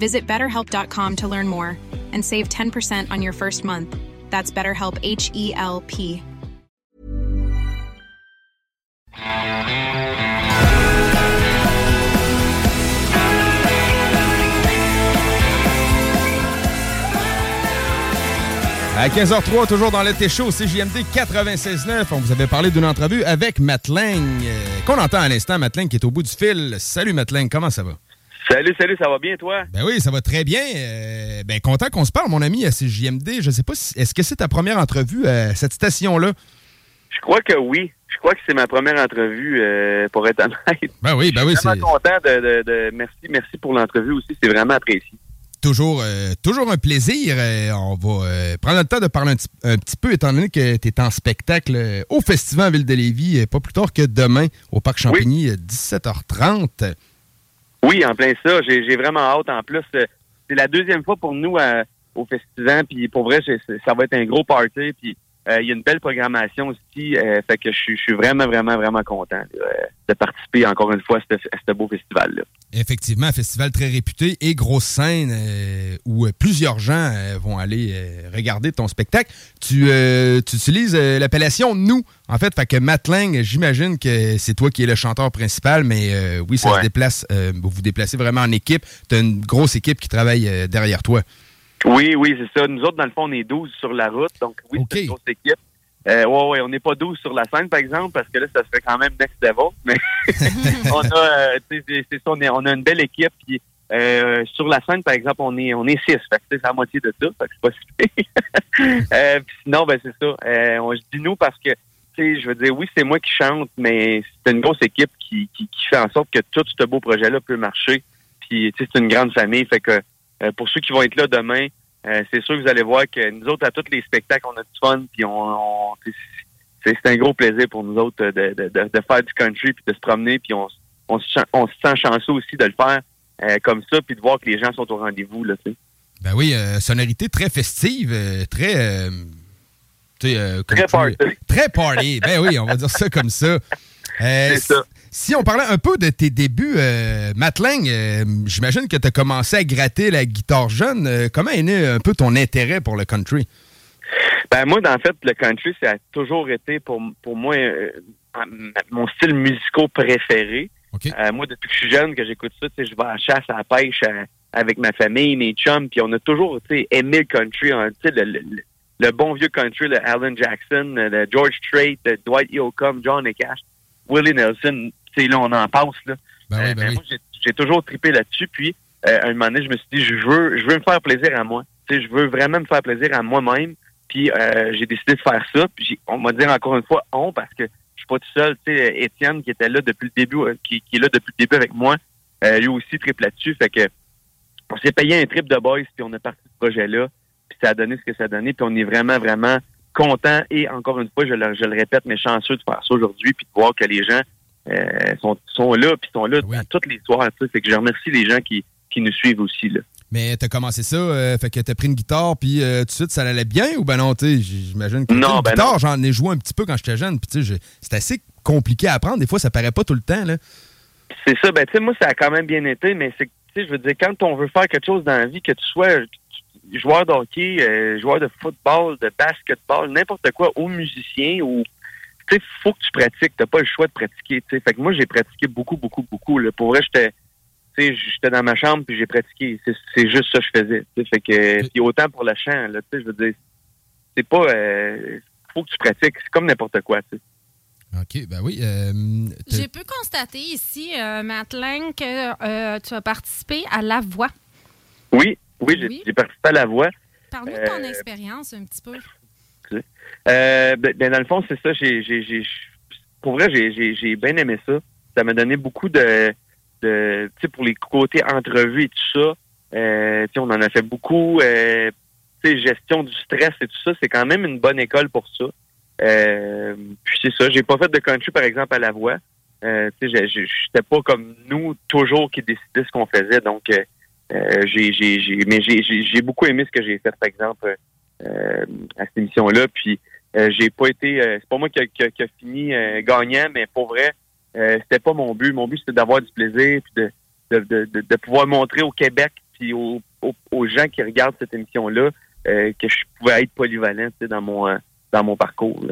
Visit betterhelp.com to learn more and save 10% on your first month. That's BetterHelp H E L P. À 15h03, toujours dans l'été chaud, CJMD 96.9. On vous avait parlé d'une entrevue avec Matt Lang, euh, qu'on entend à l'instant. Matt Lang qui est au bout du fil. Salut Matt Lang, comment ça va? Salut, salut, ça va bien toi? Ben oui, ça va très bien. Euh, ben content qu'on se parle, mon ami, à CJMD. Je sais pas, si, est-ce que c'est ta première entrevue à cette station-là? Je crois que oui. Je crois que c'est ma première entrevue, euh, pour être honnête. Ben oui, ben oui. Je suis vraiment content de, de- de- Merci, merci pour l'entrevue aussi. C'est vraiment apprécié. Toujours, euh, toujours un plaisir. On va prendre le temps de parler un, petit- un petit peu, étant donné que tu es en spectacle au Festival Ville de Lévis, pas plus tard que demain au Parc Champigny, euh, 17h30. Oui, en plein ça. J'ai vraiment hâte. En plus, euh, c'est la deuxième fois pour nous euh, au festival. Puis pour vrai, ça va être un gros party. Puis il y a une belle programmation aussi. euh, fait que je suis- je suis vraiment, vraiment, vraiment content euh, de participer encore une fois à ce, beau festival-là. Effectivement, un festival très réputé et grosse scène euh, où euh, plusieurs gens euh, vont aller euh, regarder ton spectacle. Tu, euh, tu utilises euh, l'appellation nous, en fait, fait que Matt Lang, j'imagine que c'est toi qui es le chanteur principal, mais euh, oui, ça se déplace, euh, vous vous déplacez vraiment en équipe. Tu as une grosse équipe qui travaille euh, derrière toi. Oui, oui, c'est ça. Nous autres, dans le fond, on est 12 sur la route. Donc, oui, c'est une grosse équipe. Euh, ouais, ouais, on n'est pas 12 sur la scène, par exemple, parce que là, ça serait quand même next level. Mais on a, euh, c'est ça, on, est- on a une belle équipe. Puis, euh, sur la scène, par exemple, on est on est six. Fait que tu sais, c'est la moitié de ça. Fait que c'est pas si euh, puis sinon, ben c'est ça. Euh, on se dit nous parce que, tu sais, je veux dire, oui, c'est moi qui chante, mais c'est une grosse équipe qui, qui, qui fait en sorte que tout ce beau projet-là peut marcher. Puis, tu sais, c'est une grande famille. Fait que pour ceux qui vont être là demain, euh, c'est sûr que vous allez voir que nous autres, à tous les spectacles, on a du fun, puis on, on- c'est c'est un gros plaisir pour nous autres de, de, de, de faire du country, puis de se promener, puis on, on, se, on se sent chanceux aussi de le faire euh, comme ça, puis de voir que les gens sont au rendez-vous, là, tu sais. Ben oui, euh, sonorité très festive, euh, très... euh, euh, Très party. Très party. Ben oui, on va dire ça comme ça. Euh, si- Si on parlait un peu de tes débuts, euh, Matt Lang, euh, j'imagine que tu as commencé à gratter la guitare jeune. Euh, comment est né un peu ton intérêt pour le country? Ben moi, dans le fait, le country, ça a toujours été pour, pour moi euh, mon style musical préféré. Moi, depuis que je suis jeune, que j'écoute ça, je vais à la chasse, à la pêche avec ma famille, mes chums, puis on a toujours aimé le country, hein, le, le- le- le bon vieux country, le Alan Jackson, le, le George Strait, le Dwight Yoakam, John Cash, Willie Nelson, tu sais, là, on en passe, là. Ben Euh, ben moi, j'ai- toujours trippé là-dessus, puis euh, à un moment donné, je me suis dit, je veux, je veux me faire plaisir à moi. je veux vraiment me faire plaisir à moi-même. Puis euh, j'ai décidé de faire ça. Puis on m'a dit encore une fois on parce que je suis pas tout seul. Tu sais, Étienne qui était là depuis le début, euh, qui, est là depuis le début avec moi, euh, lui aussi triple là-dessus. Fait que on s'est payé un trip de boys puis on a parti ce projet-là. Puis ça a donné ce que ça a donné. Puis on est vraiment, vraiment content et encore une fois, je le, je le répète, mais chanceux de faire ça aujourd'hui puis de voir que les gens sont, sont là puis sont là à toutes les soirs. Fait que je remercie les gens qui, qui nous suivent aussi. Là. Mais t'as commencé ça, euh, fait que t'as pris une guitare, puis euh, tout de suite, ça allait bien ou ben non, tu j'imagine que non, ben guitare, j'en ai joué un petit peu quand j'étais jeune, puis tu sais, c'est assez compliqué à apprendre. Des fois, ça paraît pas tout le temps, là. C'est ça, ben tu sais, moi, ça a quand même bien été, mais c'est tu sais, je veux dire, quand on veut faire quelque chose dans la vie, que tu sois joueur de hockey, euh, joueur de football, de basketball, n'importe quoi, ou musicien, ou tu sais, faut que tu pratiques, t'as pas le choix de pratiquer, tu sais. Fait que moi, j'ai pratiqué beaucoup, beaucoup, beaucoup. Là. Pour vrai, j'étais j'étais dans ma chambre puis j'ai pratiqué. C'est juste ça que je faisais. Fait que, puis autant pour le chant, là, je veux dire, c'est pas, euh, faut que tu pratiques. C'est comme n'importe quoi, tu OK, ben oui. Euh, j'ai pu constater ici, euh, que euh, tu as participé à La Voix. Oui, oui, j'ai participé à La Voix. Parle-nous de ton expérience un petit peu. Ben, ben, dans le fond, c'est ça. J'ai, pour vrai, j'ai bien aimé ça. Ça m'a donné beaucoup de, de pour les côtés entrevues et tout ça, euh, on en a fait beaucoup. Euh, gestion du stress et tout ça, c'est quand même une bonne école pour ça. Euh, puis c'est ça, j'ai pas fait de country, par exemple, à la voix. Euh, j'étais pas comme nous, toujours qui décidait ce qu'on faisait. Donc, euh, euh j'ai, mais j'ai, beaucoup aimé ce que j'ai fait, par exemple, euh, à cette émission-là. Puis, j'ai pas été, c'est pas moi qui a, fini gagnant, mais pour vrai, euh, c'était pas mon but. Mon but, c'était d'avoir du plaisir, puis de, de, de, pouvoir montrer au Québec, puis aux, gens qui regardent cette émission-là, euh, que je pouvais être polyvalent dans mon, euh, dans mon parcours.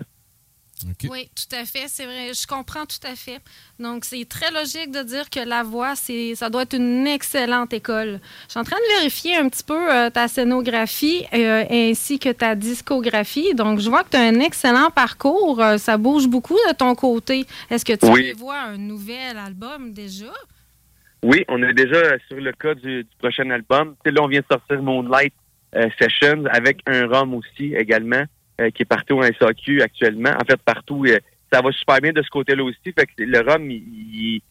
Oui, tout à fait, c'est vrai. Je comprends tout à fait. Donc, c'est très logique de dire que la voix, c'est, ça doit être une excellente école. Je suis en train de vérifier un petit peu euh, ta scénographie euh, ainsi que ta discographie. Donc, je vois que tu as un excellent parcours. Euh, ça bouge beaucoup de ton côté. Est-ce que tu oui. prévois un nouvel album déjà? Oui, on est déjà sur le cas du, prochain album. là, on vient de sortir Moonlight Sessions avec un rhum aussi également. Euh, qui est partout au SAQ actuellement. En fait, partout, euh, ça va super bien de ce côté-là aussi. Fait que le rhum, il,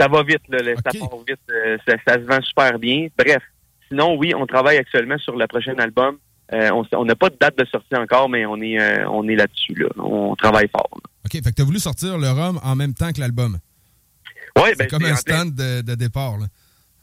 ça va vite, là, ça part vite, euh, ça, se vend super bien. Bref, sinon, oui, on travaille actuellement sur le prochain album. on n'a pas de date de sortie encore, mais on est, on est là-dessus. Là. On travaille fort. OK, fait que tu as voulu sortir le rhum en même temps que l'album. Oui, C'est ben, comme un stand de, de, départ. Là.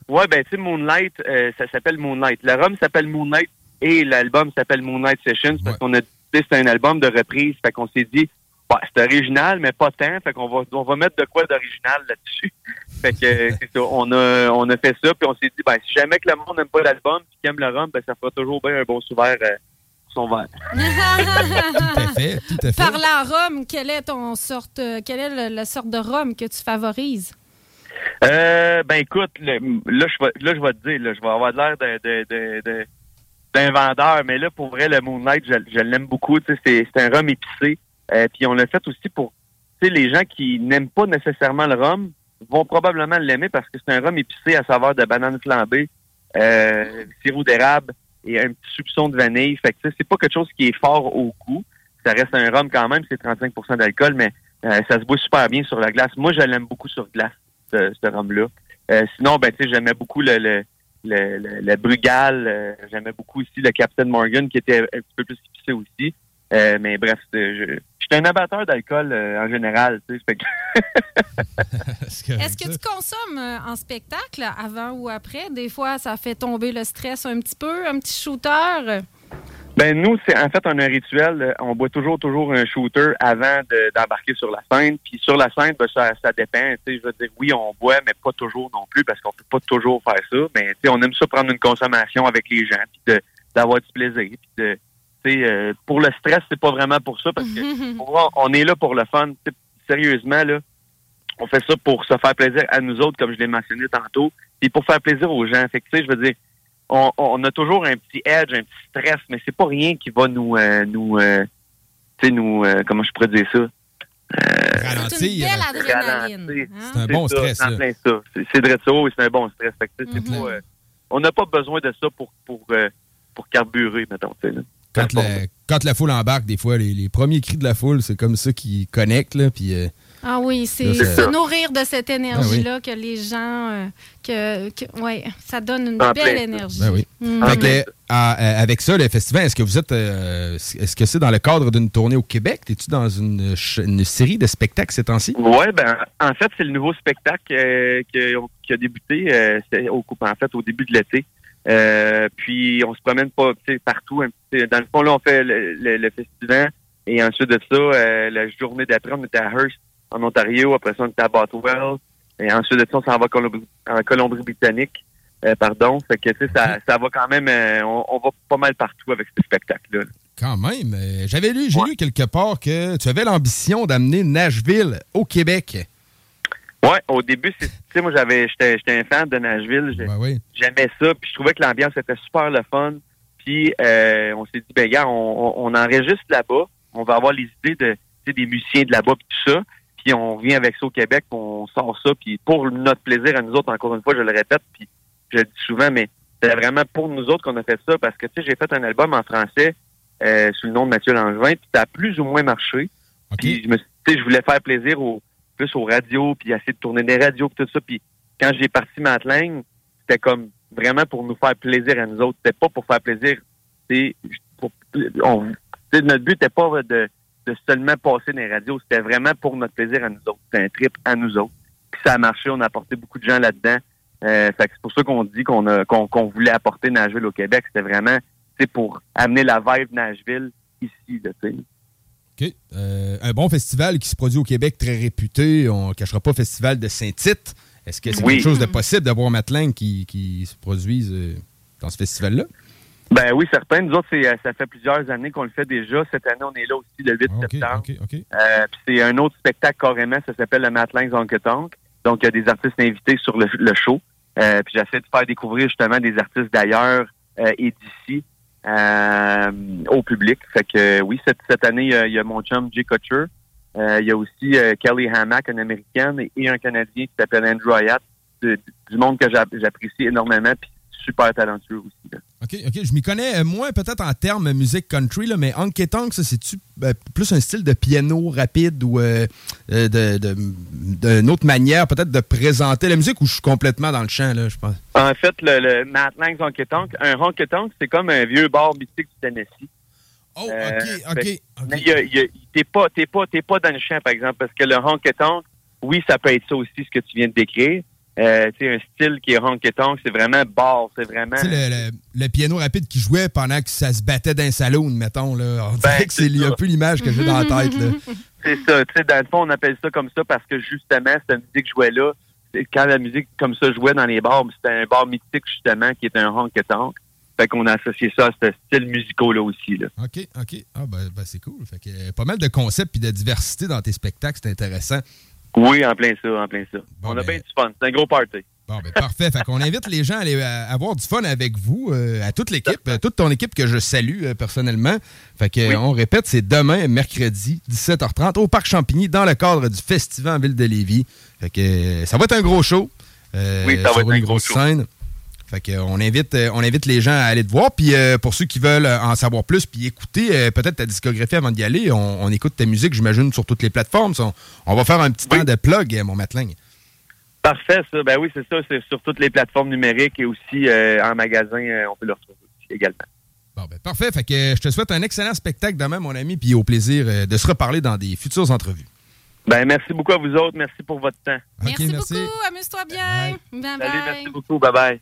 Ouais, ben, tu sais, Moonlight, ça s'appelle Moonlight. Le rhum s'appelle Moonlight et l'album s'appelle Moonlight Sessions parce qu'on a dit c'est un album de reprise. Fait qu'on s'est dit, bah, c'est original, mais pas tant. Fait qu'on va, on va mettre de quoi d'original là-dessus. Fait que c'est ça. On a, on a fait ça, puis on s'est dit, ben, si jamais que le monde n'aime pas l'album, puis qu'il aime le rhum, ben, ça fera toujours bien un bon souverain euh, son verre. tout à fait, tout à fait. Parlant rhum, quelle est ton sorte, euh, quelle est la sorte de rhum que tu favorises? Euh, ben écoute, là, je vais, là, je vais te dire, là, je vais avoir l'air de, de, de d'un vendeur, mais là, pour vrai, le Moonlight, je, l'aime beaucoup. C'est un rhum épicé. Euh, puis on l'a fait aussi pour les gens qui n'aiment pas nécessairement le rhum vont probablement l'aimer parce que c'est un rhum épicé à saveur de banane flambée, euh, sirop d'érable et un petit soupçon de vanille. Fait que c'est pas quelque chose qui est fort au goût. Ça reste un rhum quand même, c'est 35% d'alcool, mais euh, ça se boit super bien sur la glace. Moi, je l'aime beaucoup sur glace, ce, ce rhum-là. Euh, sinon, ben, tu sais, j'aimais beaucoup le, le le, le, Brugal. Euh, j'aimais beaucoup aussi le Captain Morgan qui était un petit peu plus épicé aussi. Euh, mais bref, je, je suis un abatteur d'alcool euh, en général. Tu sais, Est-ce que tu consommes en spectacle avant ou après? Des fois, ça fait tomber le stress un petit peu, un petit shooter? Ben nous, c'est en fait on a un rituel. Euh, on boit toujours toujours un shooter avant d'embarquer sur la scène. Puis sur la scène, ben, ça, ça dépend. Je veux dire, oui, on boit, mais pas toujours non plus parce qu'on peut pas toujours faire ça. Mais on aime ça prendre une consommation avec les gens, puis d'avoir du plaisir. Puis de, euh, pour le stress, c'est pas vraiment pour ça parce que on est là pour le fun. Sérieusement là, on fait ça pour se faire plaisir à nous autres, comme je l'ai mentionné tantôt, puis pour faire plaisir aux gens. Fait que je veux dire on, a toujours un petit edge, un petit stress, mais c'est pas rien qui va nous, euh, nous, euh, tu sais, nous, euh, comment je pourrais dire ça? c'est une belle adrénaline. C'est un bon stress. C'est de ça, c'est un bon stress. On n'a pas besoin de ça pour, pour pour carburer, mettons. Quand, la, quand la foule embarque, des fois, les, premiers cris de la foule, c'est comme ça qui connectent, là, puis... Euh, ah oui, c'est se nourrir de cette ah énergie-là que les gens. Euh, que, ouais, ça donne une belle énergie. Ben oui. Mm. Ah, euh, avec ça, le festival, est-ce que vous êtes. Euh, est-ce que c'est dans le cadre d'une tournée au Québec? Es-tu dans une, série de spectacles ces temps-ci? Oui, ben, en fait, c'est le nouveau spectacle qui, a débuté au, en fait, au début de l'été. puis on se promène pas partout. Dans le fond, là, on fait le, festival. Et ensuite de ça, la journée d'après, on était à Hearst en Ontario. Après ça, on était à Bothwell. Et ensuite de ça, on s'en va en Colombie-Britannique. Euh, pardon. Fait que, tu sais, ça, ça va quand même... Euh, on, va pas mal partout avec ce spectacle-là. Quand même. Euh, j'avais lu, j'ai lu quelque part que tu avais l'ambition d'amener Nashville au Québec. Oui, au début, tu sais, moi, j'avais, j'étais, un fan de Nashville. J'aimais ça, puis je trouvais que l'ambiance était super le fun. Puis, on s'est dit, ben, gars, on, on, enregistre là-bas. On va avoir les idées de, des musiciens de là-bas, tout ça puis on vient avec ça au Québec, on sort ça, puis pour notre plaisir à nous autres, encore une fois, je le répète, puis je le dis souvent, mais c'est vraiment pour nous autres qu'on a fait ça, parce que, tu sais, j'ai fait un album en français euh, sous le nom de Mathieu Langevin, puis ça a plus ou moins marché. Puis je me tu sais, je voulais faire plaisir au, plus aux radios, puis essayer de tourner des radios, puis tout ça, puis quand j'ai parti Matling, c'était comme vraiment pour nous faire plaisir à nous autres, c'était pas pour faire plaisir, c'est notre but n'était pas de de seulement passer dans les radios. C'était vraiment pour notre plaisir à nous autres. C'était un trip à nous autres. Puis ça a marché, on a apporté beaucoup de gens là-dedans. Euh, c'est pour ça qu'on dit qu'on a qu'on voulait apporter Nashville au Québec. C'était vraiment pour amener la vibe Nashville ici. Là, OK. Euh, un bon festival qui se produit au Québec, très réputé. On ne cachera pas Festival de Saint-Tite. Est-ce que c'est quelque chose de possible d'avoir Matelin qui, qui se produise euh, dans ce festival-là? Ben oui, certain. Nous autres, euh, ça fait plusieurs années qu'on le fait déjà. Cette année, on est là aussi le 8 ah, septembre. Euh, c'est un autre spectacle carrément, ça s'appelle le Matlins Honketonk. Donc, il y a des artistes invités sur le, show. Euh, puis j'essaie de faire découvrir justement des artistes d'ailleurs et d'ici au public. Fait que oui, cette, cette année, il y, a mon chum Jay Kutcher. il y a aussi Kelly Hammack, une américaine, et, un Canadien qui s'appelle Andrew Hyatt, du monde que j'apprécie énormément. Puis super talentueux aussi. OK, OK. Je m'y connais euh, moins peut-être en termes musique country, là, mais Honky Tonk, c'est-tu euh, plus un style de piano rapide ou euh, d'une autre manière peut-être de présenter la musique ou je suis complètement dans le champ, là, je pense? En fait, le, le Matt Lang's Honky Tonk, un Honky Tonk, c'est comme un vieux bar mythique du Tennessee. Oh, OK, OK. okay. Mais t'es pas, pas, pas dans le champ, par exemple, parce que le Honky Tonk, oui, ça peut être ça aussi, ce que tu viens de décrire, euh, un style qui est honky c'est vraiment bar, c'est vraiment. Le, le, piano rapide qui jouait pendant que ça se battait dans un salon, mettons. Là. On dirait ben, que c'est un peu l'image que j'ai dans la tête. C'est ça. Tu sais, dans le fond, on appelle ça comme ça parce que justement, cette musique jouait là. Quand la musique comme ça jouait dans les bars, c'était un bar mythique justement qui est un honky Fait qu'on a associé ça à ce style musical-là aussi. Là. OK, OK. Ah, ben, ben c'est cool. Fait que, euh, pas mal de concepts et de diversité dans tes spectacles, c'est intéressant. Oui, en plein ça, en plein ça. on a ben, bien du fun. C'est un gros party. Bon, ben parfait. fait qu'on invite les gens à aller avoir du fun avec vous, euh, à toute l'équipe, toute ton équipe que je salue euh, personnellement. Fait que on répète, c'est demain, mercredi, 17h30, au Parc Champigny, dans le cadre du Festival en Ville de Lévis. Fait que euh, ça va être un gros show. oui, ça va être un gros show. scène. Fait que, on, invite, euh, on invite les gens à aller te voir. Puis euh, pour ceux qui veulent en savoir plus, puis écouter euh, peut-être ta discographie avant d'y aller, on, écoute ta musique, j'imagine, sur toutes les plateformes. On, va faire un petit temps de plug, mon Matelin. Parfait, ça. Ben oui, c'est ça. C'est sur toutes les plateformes numériques et aussi en magasin, on peut le retrouver aussi également. Bon, ben, parfait. Fait que je te souhaite un excellent spectacle demain, mon ami, puis au plaisir de se reparler dans des futures entrevues. Ben, merci beaucoup à vous autres. Merci pour votre temps. merci, beaucoup. Amuse-toi bien. Bye bye. Salut, merci beaucoup. Bye bye.